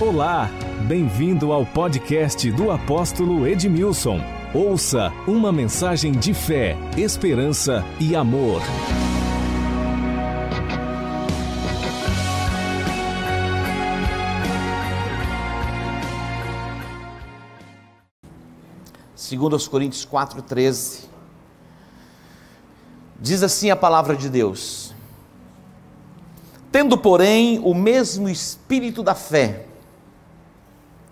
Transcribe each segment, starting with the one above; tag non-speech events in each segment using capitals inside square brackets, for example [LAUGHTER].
Olá, bem-vindo ao podcast do apóstolo Edmilson. Ouça uma mensagem de fé, esperança e amor. Segundo aos Coríntios 4:13 Diz assim a palavra de Deus: Tendo, porém, o mesmo espírito da fé,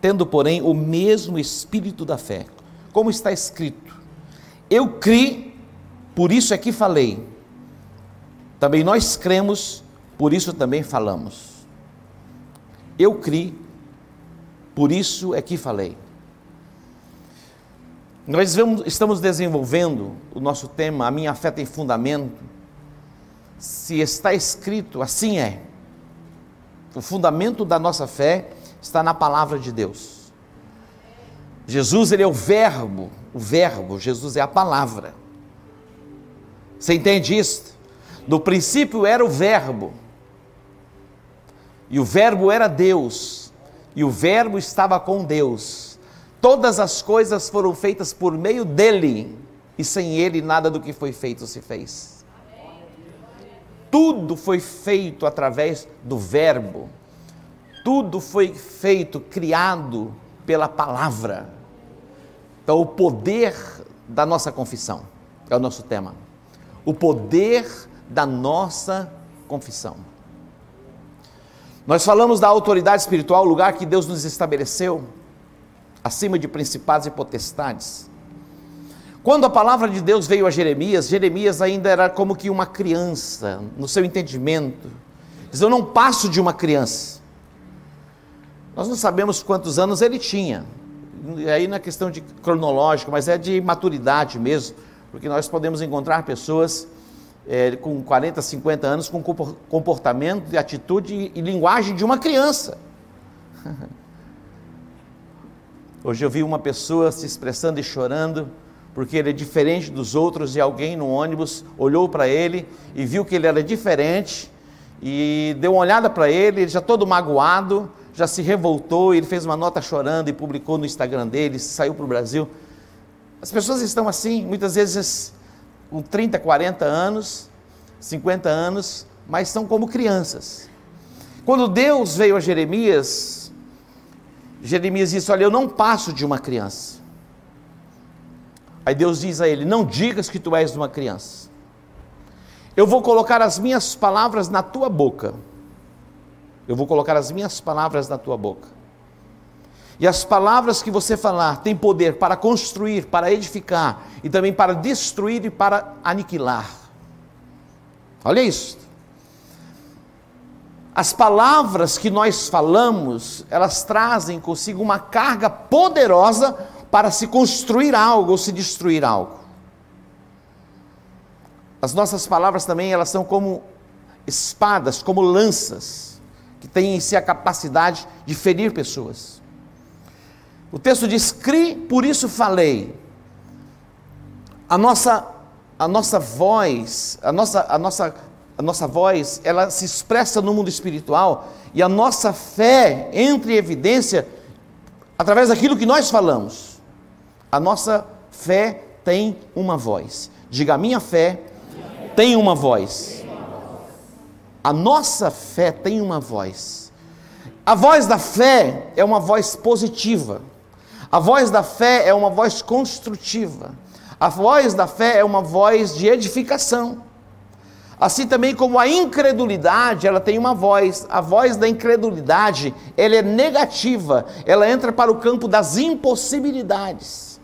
tendo, porém, o mesmo espírito da fé, como está escrito: Eu criei, por isso é que falei. Também nós cremos, por isso também falamos. Eu criei, por isso é que falei. Nós vemos, estamos desenvolvendo o nosso tema, A Minha Fé Tem Fundamento. Se está escrito, assim é. O fundamento da nossa fé está na palavra de Deus. Jesus, ele é o Verbo, o Verbo, Jesus é a palavra. Você entende isso? No princípio era o Verbo, e o Verbo era Deus, e o Verbo estava com Deus Todas as coisas foram feitas por meio dele, e sem ele nada do que foi feito se fez. Tudo foi feito através do Verbo, tudo foi feito, criado pela palavra. Então, o poder da nossa confissão é o nosso tema. O poder da nossa confissão. Nós falamos da autoridade espiritual, o lugar que Deus nos estabeleceu acima de principados e potestades. Quando a palavra de Deus veio a Jeremias, Jeremias ainda era como que uma criança, no seu entendimento. Diz: Eu não passo de uma criança. Nós não sabemos quantos anos ele tinha, e aí na questão de cronológico, mas é de maturidade mesmo, porque nós podemos encontrar pessoas é, com 40, 50 anos com comportamento, atitude e linguagem de uma criança. [LAUGHS] Hoje eu vi uma pessoa se expressando e chorando, porque ele é diferente dos outros, e alguém no ônibus olhou para ele e viu que ele era diferente, e deu uma olhada para ele, ele já todo magoado, já se revoltou, ele fez uma nota chorando e publicou no Instagram dele, saiu para o Brasil. As pessoas estão assim, muitas vezes com 30, 40 anos, 50 anos, mas são como crianças. Quando Deus veio a Jeremias, Jeremias disse: Olha, eu não passo de uma criança. Aí Deus diz a ele: Não digas que tu és uma criança. Eu vou colocar as minhas palavras na tua boca. Eu vou colocar as minhas palavras na tua boca. E as palavras que você falar têm poder para construir, para edificar e também para destruir e para aniquilar. Olha isso. As palavras que nós falamos, elas trazem consigo uma carga poderosa para se construir algo ou se destruir algo. As nossas palavras também, elas são como espadas, como lanças, que têm em si a capacidade de ferir pessoas. O texto diz: "Cri, por isso falei". A nossa a nossa voz, a nossa a nossa a nossa voz, ela se expressa no mundo espiritual e a nossa fé entra em evidência através daquilo que nós falamos. A nossa fé tem uma voz. Diga, minha fé tem uma voz. A nossa fé tem uma voz. A voz da fé é uma voz positiva. A voz da fé é uma voz construtiva. A voz da fé é uma voz de edificação. Assim também como a incredulidade, ela tem uma voz. A voz da incredulidade, ela é negativa. Ela entra para o campo das impossibilidades.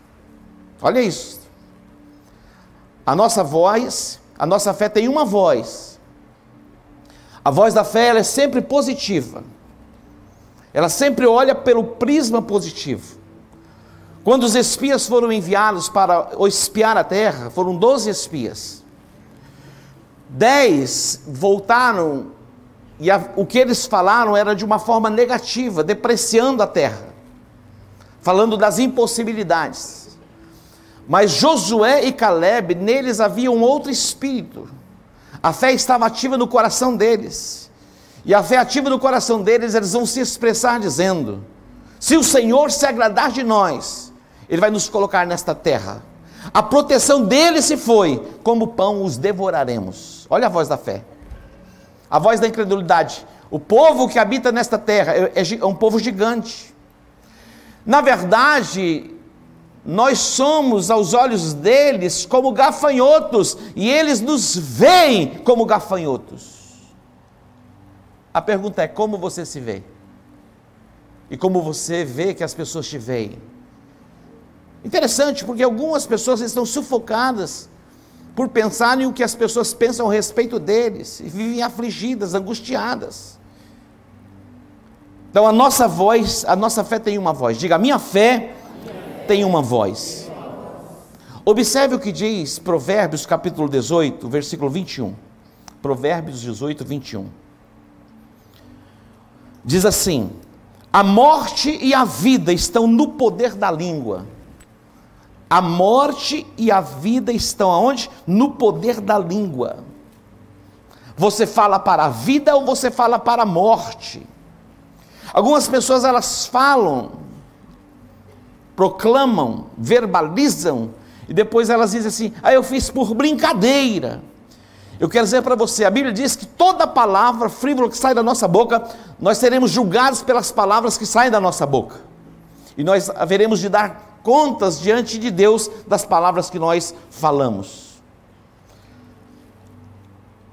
Olha isso. A nossa voz, a nossa fé tem uma voz. A voz da fé é sempre positiva. Ela sempre olha pelo prisma positivo. Quando os espias foram enviados para espiar a terra, foram doze espias. Dez voltaram e a, o que eles falaram era de uma forma negativa, depreciando a terra, falando das impossibilidades. Mas Josué e Caleb, neles havia um outro espírito. A fé estava ativa no coração deles. E a fé ativa no coração deles, eles vão se expressar dizendo: se o Senhor se agradar de nós, Ele vai nos colocar nesta terra. A proteção dele se foi, como pão os devoraremos. Olha a voz da fé, a voz da incredulidade. O povo que habita nesta terra é, é, é um povo gigante. Na verdade, nós somos aos olhos deles como gafanhotos, e eles nos veem como gafanhotos. A pergunta é: como você se vê? E como você vê que as pessoas te veem? Interessante, porque algumas pessoas estão sufocadas por pensarem o que as pessoas pensam a respeito deles, e vivem afligidas, angustiadas. Então a nossa voz, a nossa fé tem uma voz. Diga, a minha fé tem uma voz. Observe o que diz Provérbios capítulo 18, versículo 21. Provérbios 18, 21. Diz assim: A morte e a vida estão no poder da língua. A morte e a vida estão aonde? No poder da língua. Você fala para a vida ou você fala para a morte? Algumas pessoas elas falam, proclamam, verbalizam e depois elas dizem assim: "Ah, eu fiz por brincadeira". Eu quero dizer para você, a Bíblia diz que toda palavra frívola que sai da nossa boca, nós seremos julgados pelas palavras que saem da nossa boca. E nós haveremos de dar contas diante de Deus das palavras que nós falamos.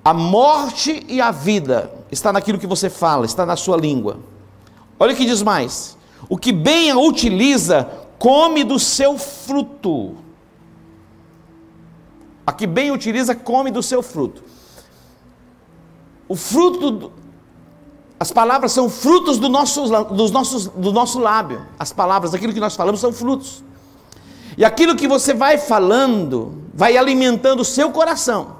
A morte e a vida está naquilo que você fala, está na sua língua. Olha o que diz mais: o que bem a utiliza, come do seu fruto. A que bem utiliza, come do seu fruto. O fruto, as palavras são frutos do nosso, dos nossos, do nosso lábio. As palavras, aquilo que nós falamos, são frutos. E aquilo que você vai falando, vai alimentando o seu coração.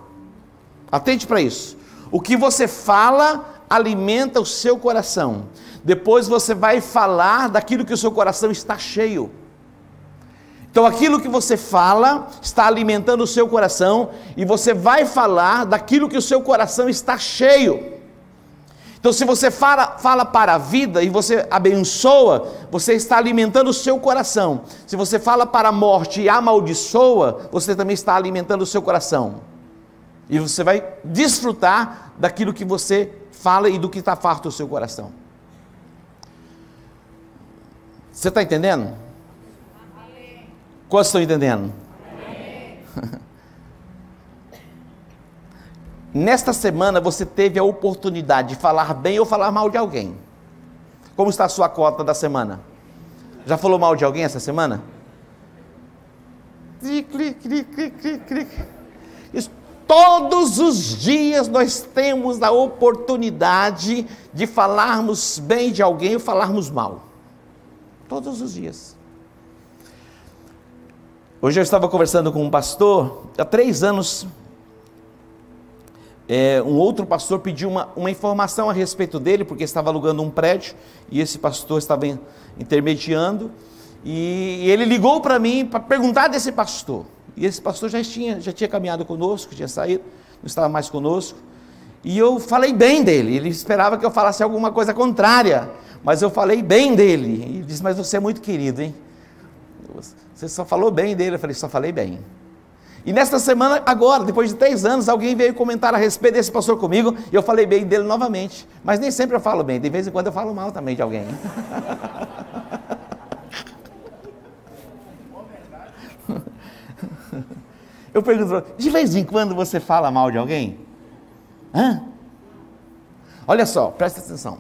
Atente para isso. O que você fala, alimenta o seu coração. Depois você vai falar daquilo que o seu coração está cheio. Então, aquilo que você fala está alimentando o seu coração, e você vai falar daquilo que o seu coração está cheio. Então, se você fala, fala para a vida e você abençoa, você está alimentando o seu coração. Se você fala para a morte e amaldiçoa, você também está alimentando o seu coração. E você vai desfrutar daquilo que você fala e do que está farto o seu coração. Você está entendendo? Quantos estão entendendo? [LAUGHS] Nesta semana você teve a oportunidade de falar bem ou falar mal de alguém. Como está a sua cota da semana? Já falou mal de alguém essa semana? Todos os dias nós temos a oportunidade de falarmos bem de alguém ou falarmos mal. Todos os dias. Hoje eu estava conversando com um pastor, há três anos, é, um outro pastor pediu uma, uma informação a respeito dele, porque estava alugando um prédio, e esse pastor estava intermediando, e, ele ligou para mim para perguntar desse pastor. E esse pastor já tinha, já tinha caminhado conosco, tinha saído, não estava mais conosco. E eu falei bem dele. Ele esperava que eu falasse alguma coisa contrária, mas eu falei bem dele. E ele disse: Mas você é muito querido, hein? Você só falou bem dele. Eu falei, só falei bem. E nesta semana, agora, depois de três anos, alguém veio comentar a respeito desse pastor comigo e eu falei bem dele novamente. Mas nem sempre eu falo bem, de vez em quando eu falo mal também de alguém. [LAUGHS] Eu pergunto, de vez em quando você fala mal de alguém? Hã? Olha só, presta atenção.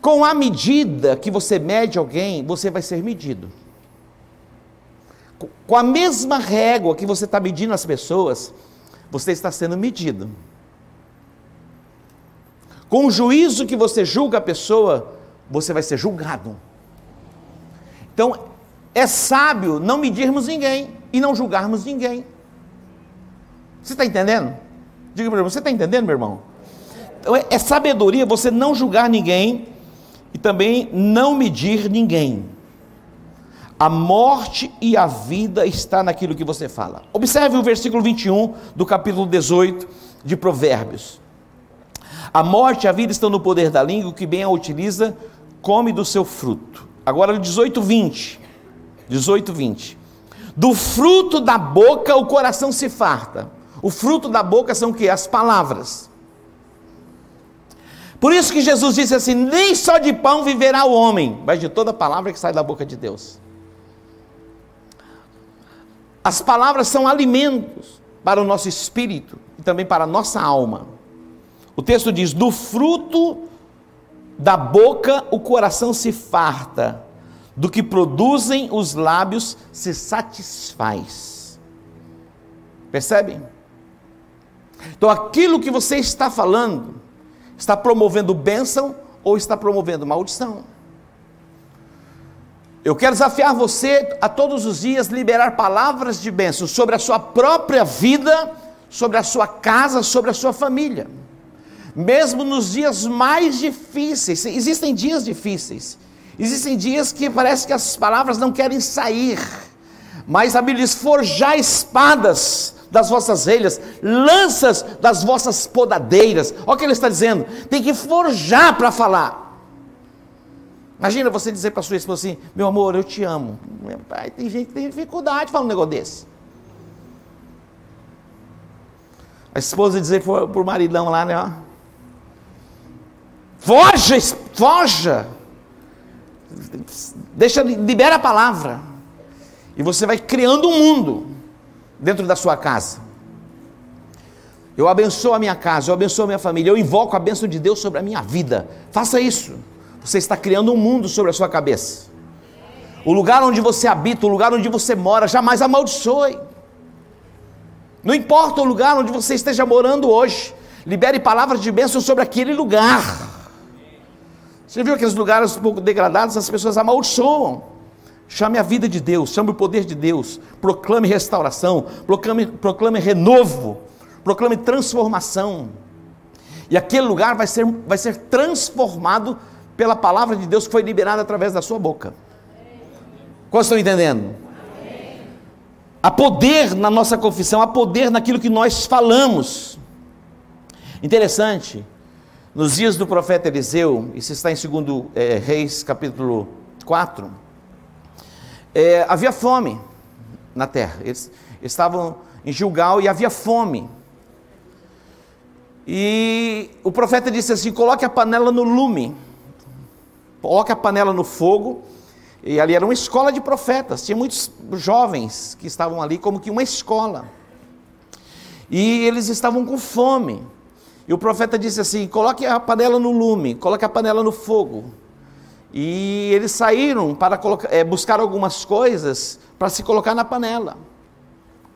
Com a medida que você mede alguém, você vai ser medido com a mesma régua que você está medindo as pessoas, você está sendo medido. Com o juízo que você julga a pessoa, você vai ser julgado. Então, é sábio não medirmos ninguém e não julgarmos ninguém. Você está entendendo? Diga para irmão, você está entendendo, meu irmão? Então, é, é sabedoria você não julgar ninguém e também não medir ninguém. A morte e a vida está naquilo que você fala. Observe o versículo 21 do capítulo 18 de Provérbios. A morte e a vida estão no poder da língua, que bem a utiliza, come do seu fruto. Agora 18, 20. 18, 20. Do fruto da boca o coração se farta. O fruto da boca são o que? As palavras. Por isso que Jesus disse assim: nem só de pão viverá o homem, mas de toda palavra que sai da boca de Deus. As palavras são alimentos para o nosso espírito e também para a nossa alma. O texto diz: do fruto da boca o coração se farta, do que produzem os lábios se satisfaz. Percebe? Então aquilo que você está falando, Está promovendo bênção ou está promovendo maldição? Eu quero desafiar você a todos os dias liberar palavras de bênção sobre a sua própria vida, sobre a sua casa, sobre a sua família. Mesmo nos dias mais difíceis, existem dias difíceis, existem dias que parece que as palavras não querem sair, mas a Bíblia diz: forjar espadas das vossas relhas, lanças das vossas podadeiras. Olha o que ele está dizendo: tem que forjar para falar. Imagina você dizer para sua esposa assim: meu amor, eu te amo. Pai, tem gente que tem dificuldade de falar um negócio desse. A esposa dizer para o maridão lá, né? Foja, foja. Deixa, libera a palavra. E você vai criando um mundo dentro da sua casa. Eu abençoo a minha casa, eu abençoo a minha família, eu invoco a bênção de Deus sobre a minha vida. Faça isso. Você está criando um mundo sobre a sua cabeça. O lugar onde você habita, o lugar onde você mora, jamais amaldiçoe. Não importa o lugar onde você esteja morando hoje, libere palavras de bênção sobre aquele lugar. Você viu aqueles lugares um pouco degradados, as pessoas amaldiçoam. Chame a vida de Deus, chame o poder de Deus, proclame restauração, proclame, proclame renovo, proclame transformação. E aquele lugar vai ser, vai ser transformado pela palavra de Deus que foi liberada através da sua boca. Qual estão entendendo? Há poder na nossa confissão, há poder naquilo que nós falamos. Interessante, nos dias do profeta Eliseu, isso está em 2 é, Reis, capítulo 4 é, havia fome na terra. Eles, eles estavam em Gilgal e havia fome. E o profeta disse assim: coloque a panela no lume, coloque a panela no fogo. E ali era uma escola de profetas, tinha muitos jovens que estavam ali, como que uma escola. E eles estavam com fome. E o profeta disse assim: coloque a panela no lume, coloque a panela no fogo. E eles saíram para colocar, é, buscar algumas coisas para se colocar na panela,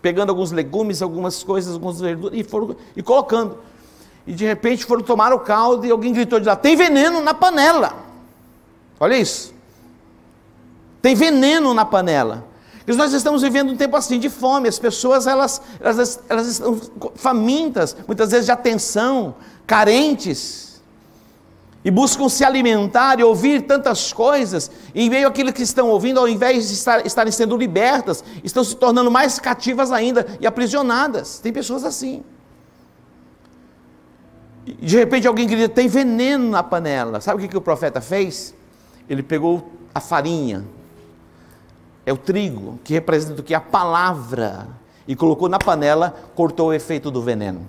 pegando alguns legumes, algumas coisas, algumas verduras e foram e colocando. E de repente foram tomar o caldo e alguém gritou de lá: tem veneno na panela. Olha isso. Tem veneno na panela. E nós estamos vivendo um tempo assim de fome. As pessoas elas, elas, elas estão famintas, muitas vezes de atenção, carentes e buscam se alimentar e ouvir tantas coisas, e em meio àquilo que estão ouvindo, ao invés de estar, estarem sendo libertas, estão se tornando mais cativas ainda e aprisionadas. Tem pessoas assim. De repente alguém grita: tem veneno na panela. Sabe o que, que o profeta fez? Ele pegou a farinha, é o trigo, que representa o que? A palavra, e colocou na panela, cortou o efeito do veneno.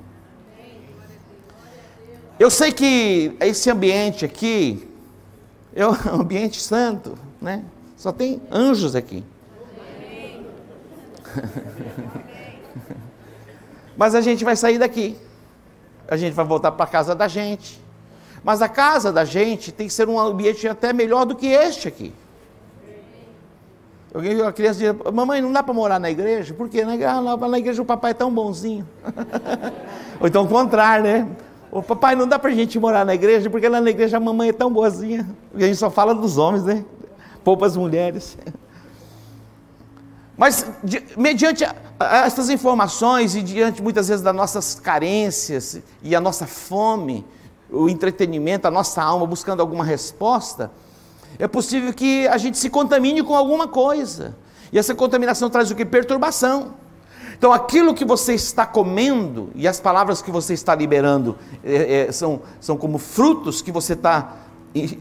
Eu sei que esse ambiente aqui é um [LAUGHS] ambiente santo, né? Só tem anjos aqui. [LAUGHS] Mas a gente vai sair daqui. A gente vai voltar para casa da gente. Mas a casa da gente tem que ser um ambiente até melhor do que este aqui. Alguém, a criança diz, mamãe, não dá para morar na igreja? Por quê? Na, igreja o papai é tão bonzinho. [LAUGHS] Ou então o contrário, né? Ô papai, não dá para a gente morar na igreja, porque lá na igreja a mamãe é tão boazinha. E a gente só fala dos homens, né? Poupa as mulheres. [LAUGHS] Mas, de, mediante a, a, essas informações e diante muitas vezes das nossas carências e a nossa fome, o entretenimento, a nossa alma buscando alguma resposta, é possível que a gente se contamine com alguma coisa. E essa contaminação traz o que? Perturbação. Então, aquilo que você está comendo e as palavras que você está liberando é, é, são, são como frutos que você está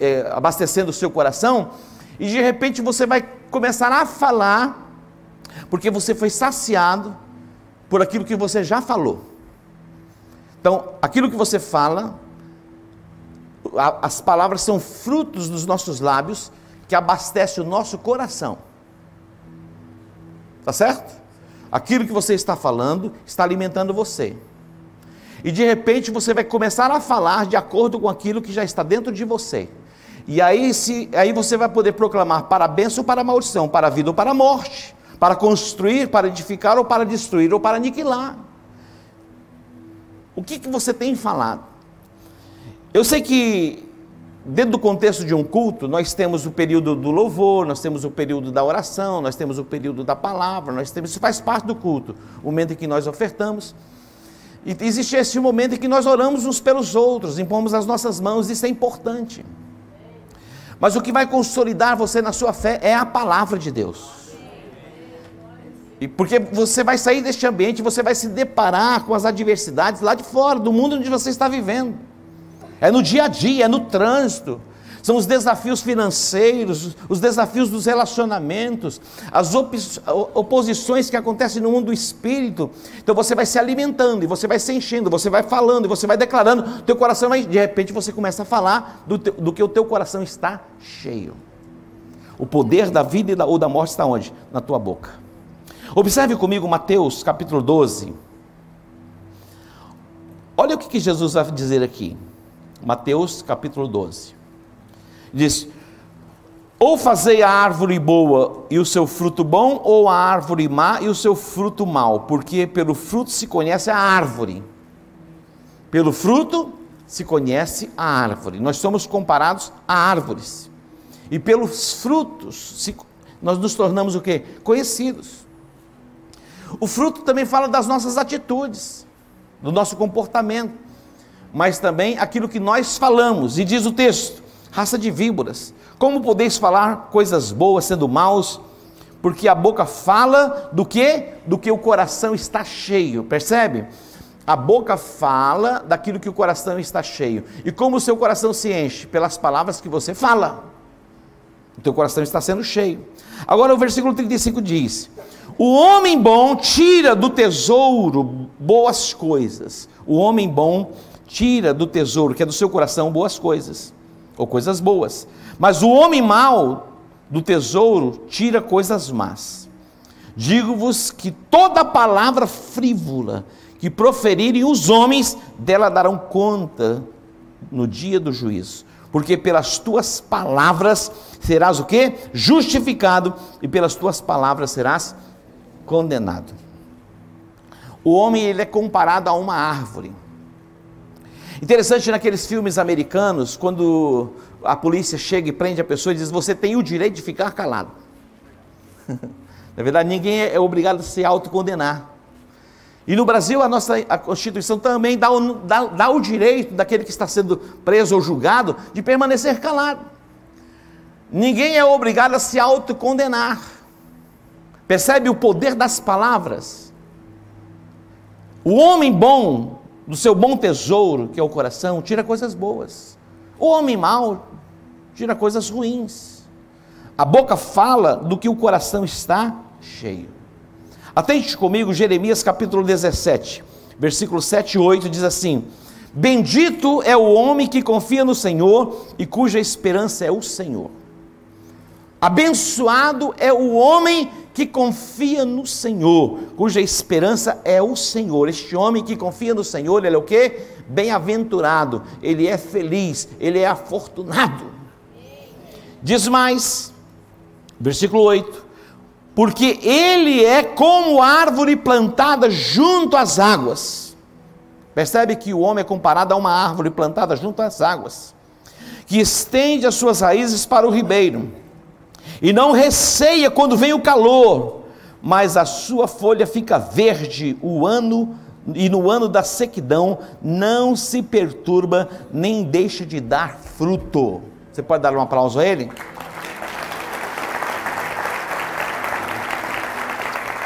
é, abastecendo o seu coração, e de repente você vai começar a falar, porque você foi saciado por aquilo que você já falou. Então, aquilo que você fala, as palavras são frutos dos nossos lábios que abastece o nosso coração. Tá certo? Aquilo que você está falando está alimentando você. E de repente você vai começar a falar de acordo com aquilo que já está dentro de você. E aí, se, aí você vai poder proclamar para a bênção ou para a maldição, para a vida ou para a morte, para construir, para edificar ou para destruir ou para aniquilar. O que, que você tem falado? Eu sei que dentro do contexto de um culto, nós temos o período do louvor, nós temos o período da oração, nós temos o período da palavra, nós temos, isso faz parte do culto, o momento em que nós ofertamos. E existe esse momento em que nós oramos uns pelos outros, impomos as nossas mãos, isso é importante. Mas o que vai consolidar você na sua fé é a palavra de Deus. E porque você vai sair deste ambiente, você vai se deparar com as adversidades lá de fora, do mundo onde você está vivendo é no dia a dia, é no trânsito. São os desafios financeiros, os desafios dos relacionamentos, as oposições que acontecem no mundo do espírito. Então você vai se alimentando, e você vai se enchendo, você vai falando, e você vai declarando, teu coração vai, de repente você começa a falar do, do que o teu coração está cheio. O poder da vida e da, ou da morte está onde? Na tua boca. Observe comigo Mateus capítulo 12. Olha o que, que Jesus vai dizer aqui. Mateus capítulo 12. Diz: Ou fazei a árvore boa e o seu fruto bom, ou a árvore má e o seu fruto mau, porque pelo fruto se conhece a árvore. Pelo fruto se conhece a árvore. Nós somos comparados a árvores. E pelos frutos se, nós nos tornamos o que? Conhecidos. O fruto também fala das nossas atitudes, do nosso comportamento mas também aquilo que nós falamos. E diz o texto: raça de víboras, como podeis falar coisas boas sendo maus? Porque a boca fala do que? Do que o coração está cheio, percebe? A boca fala daquilo que o coração está cheio. E como o seu coração se enche? Pelas palavras que você fala. O teu coração está sendo cheio. Agora o versículo 35 diz: O homem bom tira do tesouro boas coisas. O homem bom tira do tesouro que é do seu coração boas coisas, ou coisas boas. Mas o homem mau do tesouro tira coisas más. Digo-vos que toda palavra frívola que proferirem os homens, dela darão conta no dia do juízo. Porque pelas tuas palavras serás o quê? Justificado, e pelas tuas palavras serás condenado. O homem ele é comparado a uma árvore. Interessante naqueles filmes americanos, quando a polícia chega e prende a pessoa e diz: Você tem o direito de ficar calado. [LAUGHS] Na verdade, ninguém é obrigado a se autocondenar. E no Brasil, a nossa a Constituição também dá o, dá, dá o direito daquele que está sendo preso ou julgado de permanecer calado. Ninguém é obrigado a se autocondenar. Percebe o poder das palavras? O homem bom do seu bom tesouro, que é o coração, tira coisas boas. O homem mau tira coisas ruins. A boca fala do que o coração está cheio. Atente comigo, Jeremias capítulo 17, versículo 7 e 8 diz assim: Bendito é o homem que confia no Senhor e cuja esperança é o Senhor. Abençoado é o homem que confia no Senhor, cuja esperança é o Senhor. Este homem que confia no Senhor, ele é o que? Bem-aventurado, ele é feliz, ele é afortunado. Diz mais, versículo 8: Porque ele é como árvore plantada junto às águas. Percebe que o homem é comparado a uma árvore plantada junto às águas, que estende as suas raízes para o ribeiro e não receia quando vem o calor, mas a sua folha fica verde o ano e no ano da sequidão não se perturba nem deixa de dar fruto. Você pode dar um aplauso a ele?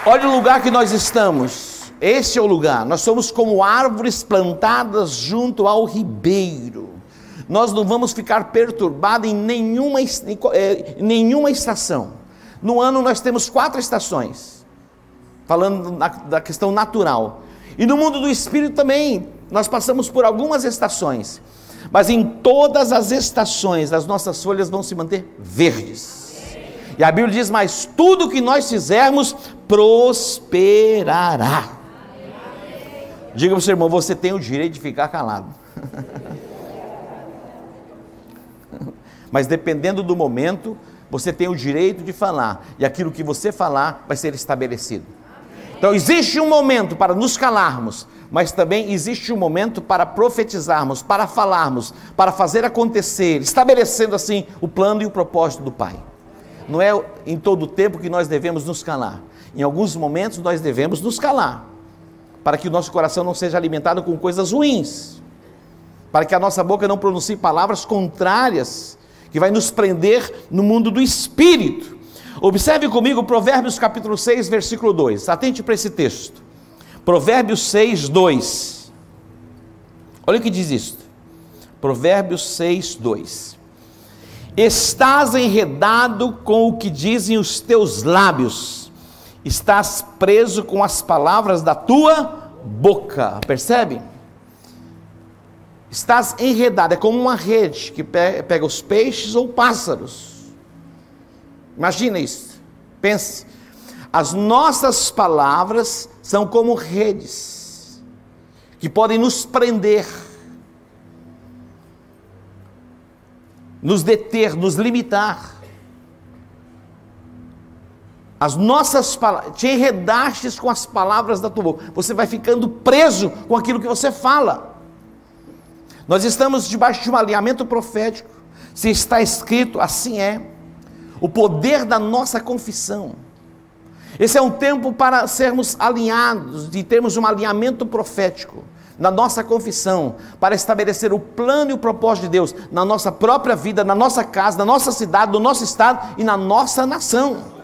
Olha o lugar que nós estamos. Esse é o lugar. Nós somos como árvores plantadas junto ao ribeiro. Nós não vamos ficar perturbados em nenhuma, em eh, nenhuma estação. No ano nós temos quatro estações, falando da questão natural. E no mundo do espírito também, nós passamos por algumas estações. Mas em todas as estações, as nossas folhas vão se manter verdes. E a Bíblia diz: Mas tudo que nós fizermos prosperará. Diga para o seu irmão: Você tem o direito de ficar calado. [LAUGHS] Mas dependendo do momento, você tem o direito de falar, e aquilo que você falar vai ser estabelecido. Então existe um momento para nos calarmos, mas também existe um momento para profetizarmos, para falarmos, para fazer acontecer, estabelecendo assim o plano e o propósito do Pai. Não é em todo o tempo que nós devemos nos calar. Em alguns momentos nós devemos nos calar, para que o nosso coração não seja alimentado com coisas ruins, para que a nossa boca não pronuncie palavras contrárias, que vai nos prender no mundo do espírito. Observe comigo Provérbios capítulo 6, versículo 2. Atente para esse texto. Provérbios 6, 2. Olha o que diz isto. Provérbios 6, 2. Estás enredado com o que dizem os teus lábios, estás preso com as palavras da tua boca. Percebe? Estás enredado, é como uma rede que pega os peixes ou pássaros. Imagina isso. Pense. As nossas palavras são como redes que podem nos prender, nos deter, nos limitar. As nossas palavras, te enredastes com as palavras da tua boca, você vai ficando preso com aquilo que você fala. Nós estamos debaixo de um alinhamento profético, se está escrito, assim é. O poder da nossa confissão esse é um tempo para sermos alinhados, de termos um alinhamento profético na nossa confissão, para estabelecer o plano e o propósito de Deus na nossa própria vida, na nossa casa, na nossa cidade, no nosso estado e na nossa nação.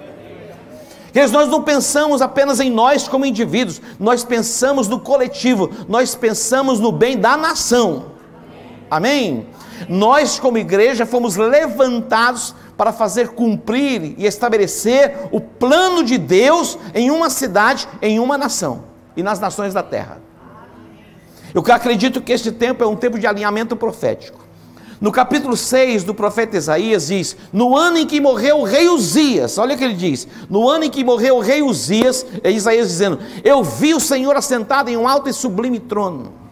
Queridos, nós não pensamos apenas em nós como indivíduos, nós pensamos no coletivo, nós pensamos no bem da nação. Amém? Nós, como igreja, fomos levantados para fazer cumprir e estabelecer o plano de Deus em uma cidade, em uma nação e nas nações da terra. Eu acredito que este tempo é um tempo de alinhamento profético. No capítulo 6 do profeta Isaías diz: No ano em que morreu o rei Uzias, olha o que ele diz: No ano em que morreu o rei Uzias, é Isaías dizendo: Eu vi o Senhor assentado em um alto e sublime trono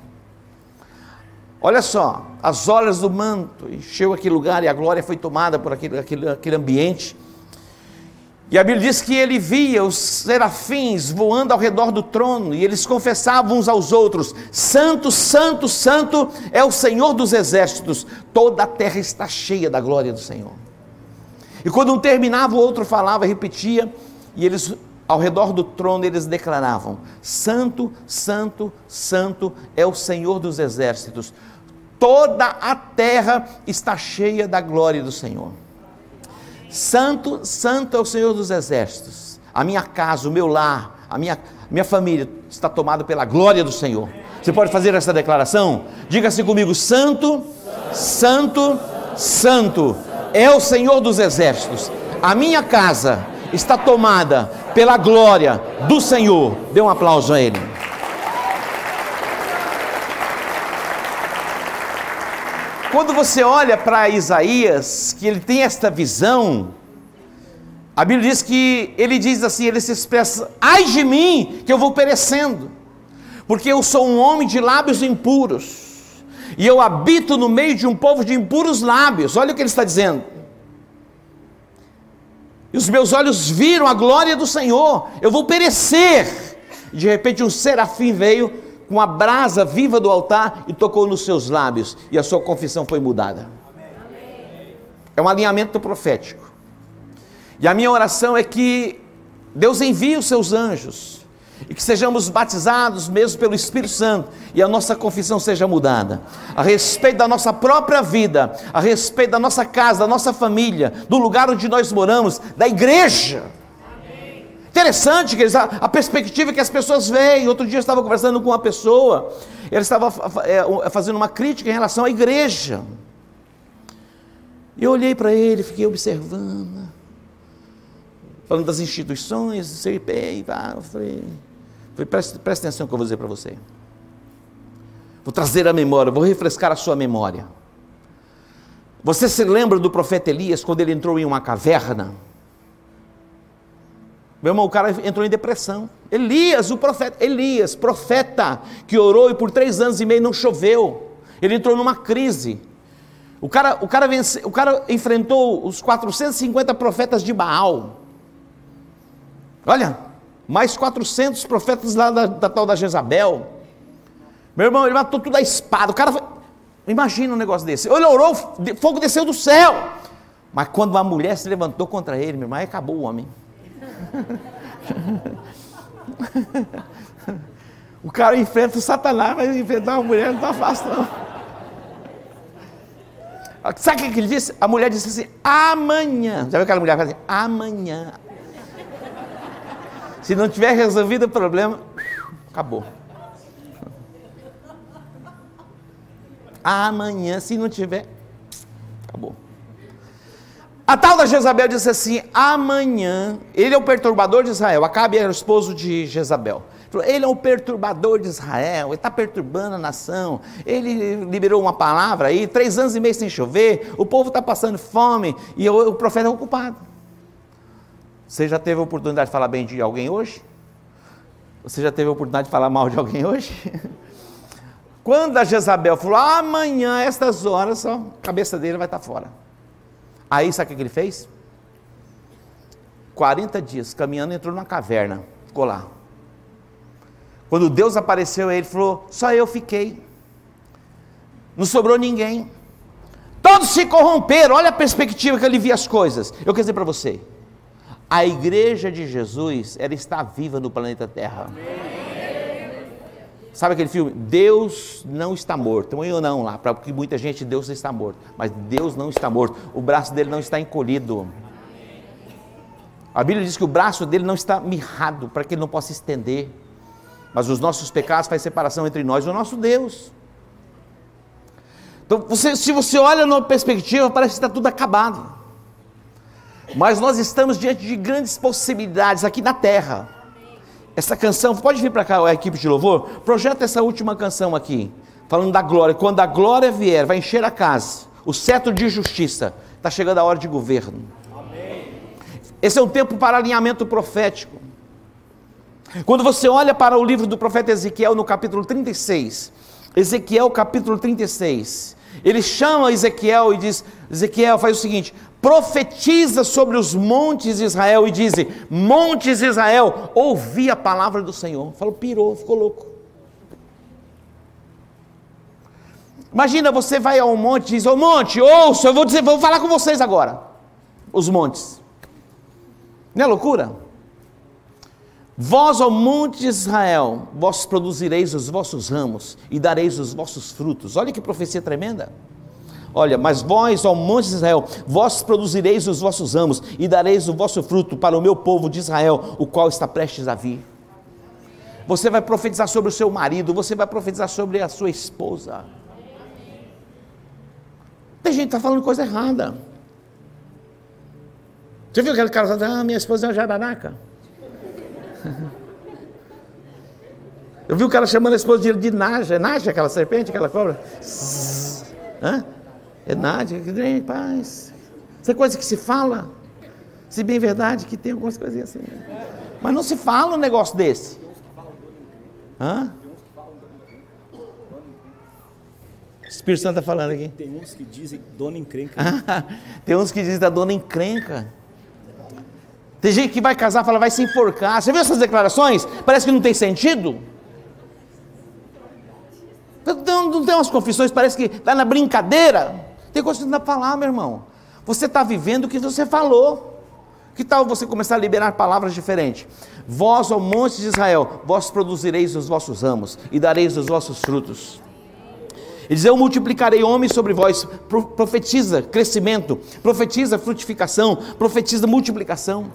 Olha só, as horas do manto encheu aquele lugar e a glória foi tomada por aquele, aquele, aquele ambiente. E a Bíblia diz que ele via os serafins voando ao redor do trono e eles confessavam uns aos outros: Santo, Santo, Santo é o Senhor dos exércitos, toda a terra está cheia da glória do Senhor. E quando um terminava, o outro falava, repetia, e eles ao redor do trono eles declaravam: Santo, Santo, Santo é o Senhor dos exércitos toda a terra está cheia da glória do Senhor. Santo, santo é o Senhor dos exércitos. A minha casa, o meu lar, a minha, minha família está tomada pela glória do Senhor. Você pode fazer essa declaração? Diga-se assim comigo: Santo, Santo, Santo é o Senhor dos exércitos. A minha casa está tomada pela glória do Senhor. Dê um aplauso a Ele. Quando você olha para Isaías, que ele tem esta visão, a Bíblia diz que ele diz assim, ele se expressa: "Ai de mim, que eu vou perecendo, porque eu sou um homem de lábios impuros, e eu habito no meio de um povo de impuros lábios". Olha o que ele está dizendo. E os meus olhos viram a glória do Senhor, eu vou perecer. De repente um serafim veio com a brasa viva do altar e tocou nos seus lábios, e a sua confissão foi mudada. É um alinhamento profético. E a minha oração é que Deus envie os seus anjos e que sejamos batizados mesmo pelo Espírito Santo e a nossa confissão seja mudada a respeito da nossa própria vida, a respeito da nossa casa, da nossa família, do lugar onde nós moramos, da igreja. Interessante que a, a perspectiva que as pessoas veem. Outro dia eu estava conversando com uma pessoa, ele estava é, fazendo uma crítica em relação à igreja. Eu olhei para ele, fiquei observando, falando das instituições, CPI, pá, eu falei, falei presta atenção no que eu vou dizer para você. Vou trazer a memória, vou refrescar a sua memória. Você se lembra do profeta Elias quando ele entrou em uma caverna? Meu irmão, o cara entrou em depressão. Elias, o profeta, Elias, profeta, que orou e por três anos e meio não choveu. Ele entrou numa crise. O cara, o cara, vence, o cara enfrentou os 450 profetas de Baal. Olha, mais 400 profetas lá da, da tal da Jezabel. Meu irmão, ele matou tudo a espada. O cara foi, Imagina um negócio desse. Ele orou, fogo desceu do céu. Mas quando uma mulher se levantou contra ele, meu irmão, acabou o homem. [LAUGHS] o cara enfrenta o Satanás, mas enfrentar uma mulher não está fácil, não. Sabe o que ele disse? A mulher disse assim: amanhã. Já viu aquela mulher assim? Amanhã. Se não tiver resolvido o problema, acabou. Amanhã, se não tiver, acabou. A tal da Jezabel disse assim: amanhã, ele é o perturbador de Israel. Acabe era o esposo de Jezabel. Ele é um perturbador de Israel, ele está perturbando a nação. Ele liberou uma palavra aí, três anos e meio sem chover, o povo está passando fome e o, o profeta é o culpado. Você já teve a oportunidade de falar bem de alguém hoje? Você já teve a oportunidade de falar mal de alguém hoje? [LAUGHS] Quando a Jezabel falou, amanhã, estas horas, a cabeça dele vai estar fora. Aí sabe o que ele fez? 40 dias caminhando, entrou numa caverna, ficou lá. Quando Deus apareceu, ele falou: Só eu fiquei, não sobrou ninguém. Todos se corromperam, olha a perspectiva que ele via as coisas. Eu quero dizer para você: a igreja de Jesus, ela está viva no planeta Terra. Amém. Sabe aquele filme? Deus não está morto. Então eu não lá, porque muita gente Deus está morto. Mas Deus não está morto. O braço dele não está encolhido. A Bíblia diz que o braço dele não está mirrado para que ele não possa estender. Mas os nossos pecados fazem separação entre nós e o nosso Deus. Então, você, se você olha numa perspectiva, parece que está tudo acabado. Mas nós estamos diante de grandes possibilidades aqui na terra. Essa canção, pode vir para cá a equipe de louvor? Projeta essa última canção aqui, falando da glória. Quando a glória vier, vai encher a casa, o cetro de justiça. Está chegando a hora de governo. Amém. Esse é um tempo para alinhamento profético. Quando você olha para o livro do profeta Ezequiel, no capítulo 36, Ezequiel, capítulo 36, ele chama Ezequiel e diz: Ezequiel, faz o seguinte: profetiza sobre os montes de Israel e diz: Montes de Israel, ouvi a palavra do Senhor. Falou, pirou, ficou louco. Imagina, você vai ao monte e diz: Ô monte, ouça, eu vou dizer, vou falar com vocês agora. Os montes. Não é loucura? Vós, ao monte de Israel, vós produzireis os vossos ramos e dareis os vossos frutos. Olha que profecia tremenda. Olha, mas vós, ó monte de Israel, vós produzireis os vossos ramos e dareis o vosso fruto para o meu povo de Israel, o qual está prestes a vir. Você vai profetizar sobre o seu marido, você vai profetizar sobre a sua esposa. Tem gente que está falando coisa errada. Você viu aquele cara falando, ah, minha esposa é uma jararaca? [LAUGHS] Eu vi o cara chamando a esposa de, de Naja. É Naja aquela serpente, aquela cobra? Hã? É Nádia, grande paz. Isso é coisa que se fala. Se bem verdade que tem algumas coisinhas assim. Mas não se fala um negócio desse. Hã? O Espírito Santo está falando aqui. Tem uns que dizem dona encrenca. [LAUGHS] tem uns que dizem da dona encrenca. Tem gente que vai casar e fala, vai se enforcar. Você viu essas declarações? Parece que não tem sentido. Não, não tem umas confissões, parece que está na brincadeira. Tem coisa que não dá para falar, meu irmão. Você está vivendo o que você falou. Que tal você começar a liberar palavras diferentes? Vós, ao monte de Israel, vós produzireis os vossos ramos e dareis os vossos frutos. Ele diz: Eu multiplicarei homens sobre vós. Profetiza crescimento, profetiza frutificação, profetiza multiplicação.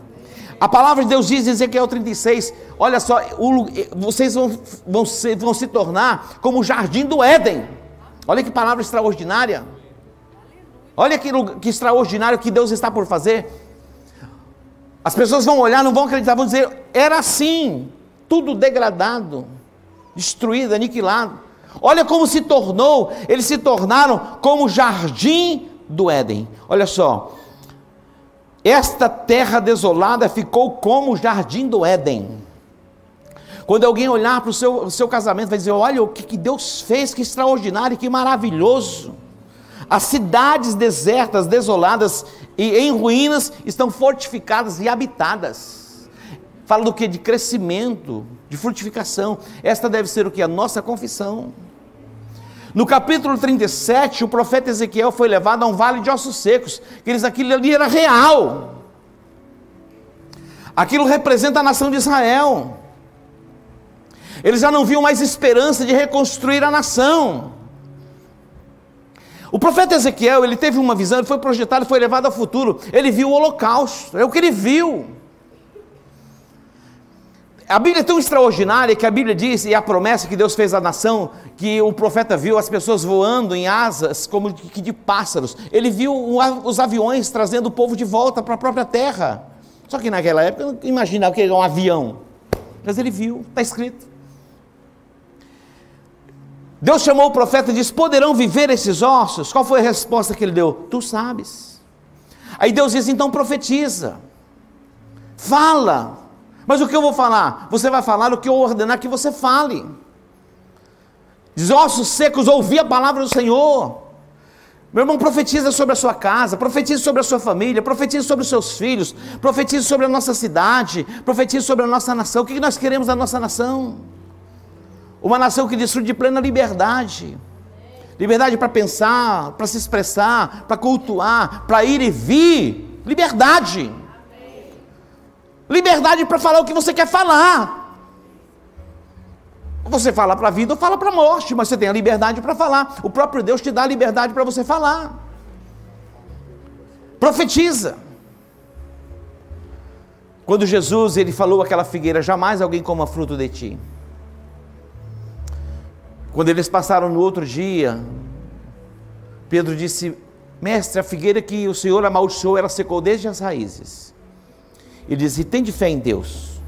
A palavra de Deus diz em Ezequiel 36, olha só, o, vocês vão, vão, se, vão se tornar como o jardim do Éden. Olha que palavra extraordinária. Olha que, que extraordinário que Deus está por fazer. As pessoas vão olhar, não vão acreditar, vão dizer: era assim, tudo degradado, destruído, aniquilado. Olha como se tornou, eles se tornaram como o jardim do Éden. Olha só, esta terra desolada ficou como o jardim do Éden. Quando alguém olhar para o seu, seu casamento, vai dizer: Olha o que, que Deus fez, que extraordinário, que maravilhoso. As cidades desertas, desoladas e em ruínas estão fortificadas e habitadas. Fala do que? De crescimento, de frutificação. Esta deve ser o que? A nossa confissão. No capítulo 37, o profeta Ezequiel foi levado a um vale de ossos secos, eles aquilo ali era real. Aquilo representa a nação de Israel. Eles já não viam mais esperança de reconstruir a nação. O profeta Ezequiel, ele teve uma visão, ele foi projetado, foi levado ao futuro. Ele viu o holocausto, é o que ele viu. A Bíblia é tão extraordinária que a Bíblia diz, e a promessa que Deus fez à nação, que o profeta viu as pessoas voando em asas como de, de pássaros. Ele viu os aviões trazendo o povo de volta para a própria terra. Só que naquela época não imaginava que era um avião. Mas ele viu, está escrito. Deus chamou o profeta e disse: Poderão viver esses ossos? Qual foi a resposta que ele deu? Tu sabes. Aí Deus disse: Então profetiza, fala. Mas o que eu vou falar? Você vai falar o que eu ordenar que você fale. Diz: Ossos secos, ouvi a palavra do Senhor. Meu irmão, profetiza sobre a sua casa, profetiza sobre a sua família, profetiza sobre os seus filhos, profetiza sobre a nossa cidade, profetiza sobre a nossa nação. O que nós queremos da nossa nação? Uma nação que desfrute de plena liberdade. Liberdade para pensar, para se expressar, para cultuar, para ir e vir. Liberdade. Liberdade para falar o que você quer falar. Você fala para a vida ou fala para a morte, mas você tem a liberdade para falar. O próprio Deus te dá a liberdade para você falar. Profetiza. Quando Jesus ele falou aquela figueira, jamais alguém coma fruto de ti. Quando eles passaram no outro dia, Pedro disse: Mestre, a figueira que o Senhor amaldiçoou, ela secou desde as raízes. Ele disse: Tem de fé em Deus.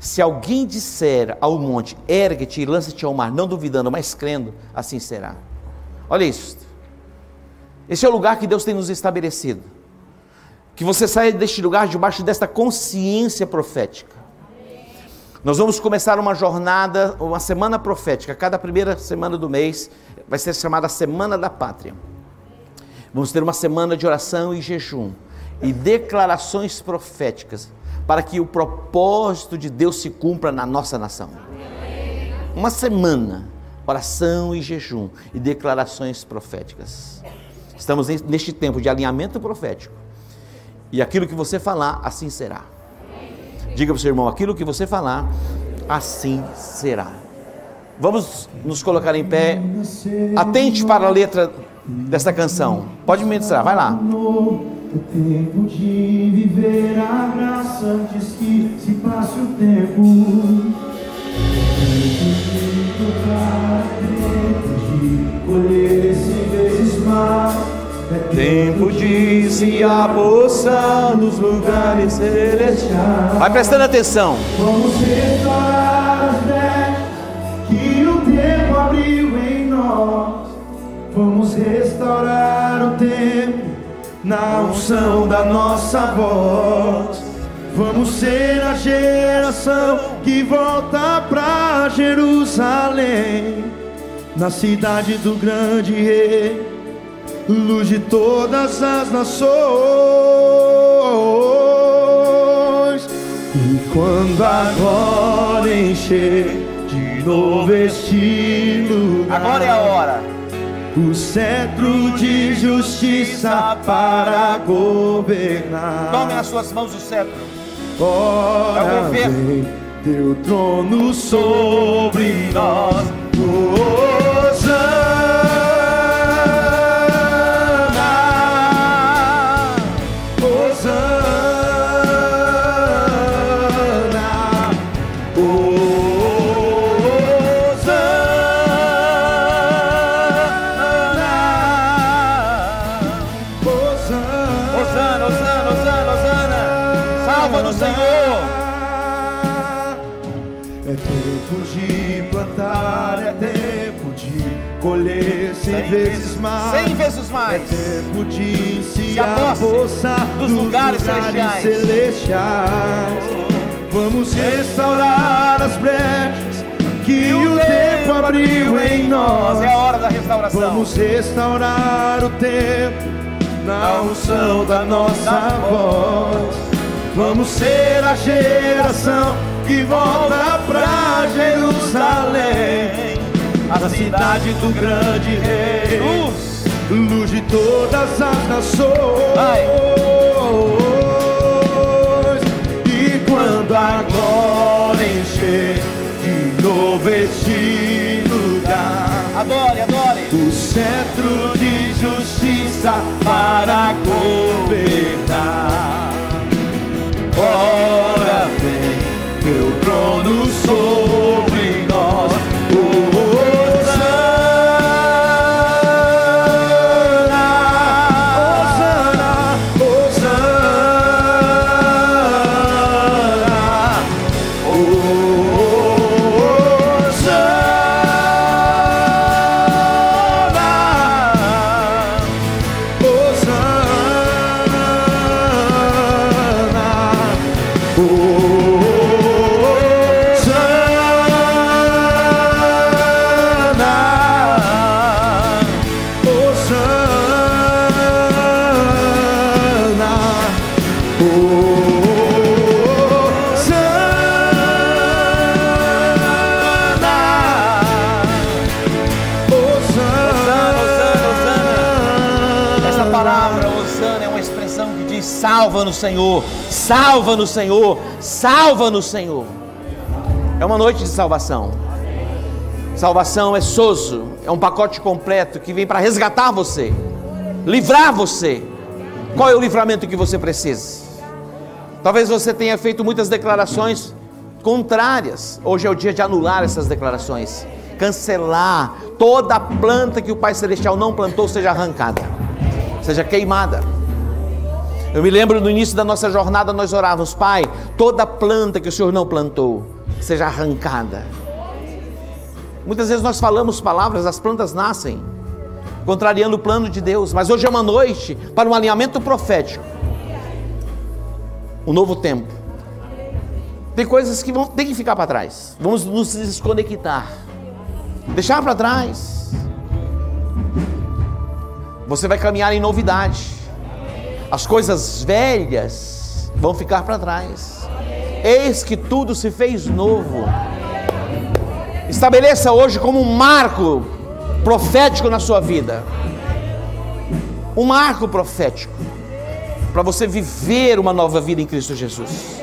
Se alguém disser ao monte, ergue-te e lança-te ao mar, não duvidando, mas crendo, assim será. Olha isso. Esse é o lugar que Deus tem nos estabelecido. Que você saia deste lugar debaixo desta consciência profética. Nós vamos começar uma jornada, uma semana profética. Cada primeira semana do mês vai ser chamada Semana da Pátria. Vamos ter uma semana de oração e jejum e declarações proféticas para que o propósito de Deus se cumpra na nossa nação. Uma semana, oração e jejum e declarações proféticas. Estamos neste tempo de alinhamento profético. E aquilo que você falar, assim será. Diga para o seu irmão: aquilo que você falar, assim será. Vamos nos colocar em pé. Atente para a letra desta canção. Pode ministrar, vai lá. O tempo de viver a graça antes que se passe o. Tempo tempo de se apossar nos lugares celestiais. Vai prestando atenção. Vamos restaurar as brechas que o tempo abriu em nós. Vamos restaurar o tempo na unção da nossa voz. Vamos ser a geração que volta pra Jerusalém, na cidade do grande rei luz de todas as nações. E quando agora encher de novo este lugar, agora é a hora. O cetro de justiça para governar. Tome nas suas mãos o cetro. Ora é vem teu trono sobre nós. Osana. Celestiais. Vamos restaurar as brechas que o tempo abriu em nós. É a hora da restauração. Vamos restaurar o tempo na unção da nossa voz. Vamos ser a geração que volta pra Jerusalém, a cidade do grande rei, luz de todas as nações. Vai. E quando a glória encher de novo este lugar. Adore, adore. O cetro de justiça para governar. Ora vem, teu trono sobre Senhor, salva no Senhor, salva no Senhor. É uma noite de salvação. Salvação é soso, é um pacote completo que vem para resgatar você, livrar você. Qual é o livramento que você precisa? Talvez você tenha feito muitas declarações contrárias. Hoje é o dia de anular essas declarações, cancelar toda planta que o Pai Celestial não plantou seja arrancada, seja queimada. Eu me lembro no início da nossa jornada nós orávamos, Pai, toda planta que o Senhor não plantou seja arrancada. Muitas vezes nós falamos palavras, as plantas nascem, contrariando o plano de Deus, mas hoje é uma noite para um alinhamento profético. Um novo tempo. Tem coisas que vão ter que ficar para trás. Vamos nos desconectar. Deixar para trás. Você vai caminhar em novidade. As coisas velhas vão ficar para trás. Eis que tudo se fez novo. Estabeleça hoje como um marco profético na sua vida. Um marco profético para você viver uma nova vida em Cristo Jesus.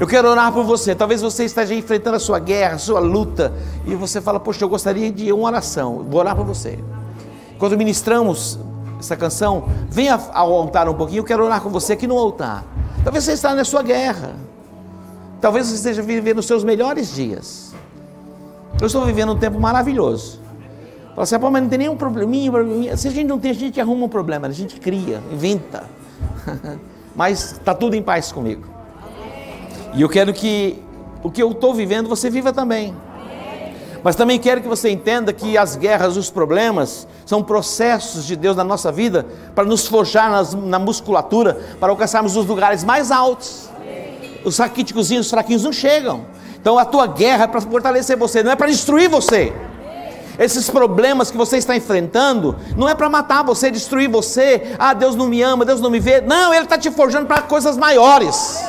Eu quero orar por você. Talvez você esteja enfrentando a sua guerra, a sua luta, e você fala: Poxa, eu gostaria de uma oração. Vou orar por você. Quando ministramos essa canção, venha ao altar um pouquinho. Eu quero orar com você aqui no altar. Talvez você esteja na sua guerra. Talvez você esteja vivendo os seus melhores dias. Eu estou vivendo um tempo maravilhoso. Fala assim, "Pô, mas não tem nenhum probleminha, probleminha. Se a gente não tem, a gente arruma um problema, a gente cria, inventa. [LAUGHS] Mas está tudo em paz comigo. E eu quero que o que eu estou vivendo você viva também. Mas também quero que você entenda que as guerras, os problemas, são processos de Deus na nossa vida para nos forjar nas- na musculatura, para alcançarmos os lugares mais altos. Os raquíticozinhos, os fraquinhos não chegam. Então a tua guerra é para fortalecer você, não é para destruir você. Esses problemas que você está enfrentando não é para matar você, destruir você. Ah, Deus não me ama, Deus não me vê. Não, Ele está te forjando para coisas maiores.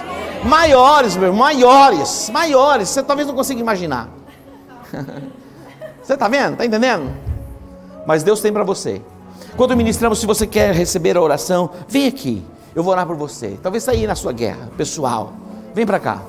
Maiores, meu maiores, maiores. Você talvez não consiga imaginar. [LAUGHS] Você está vendo? Está entendendo? Mas Deus tem para você. Quando ministramos, se você quer receber a oração, vem aqui. Eu vou orar por você. Talvez sair na sua guerra pessoal. Vem para cá.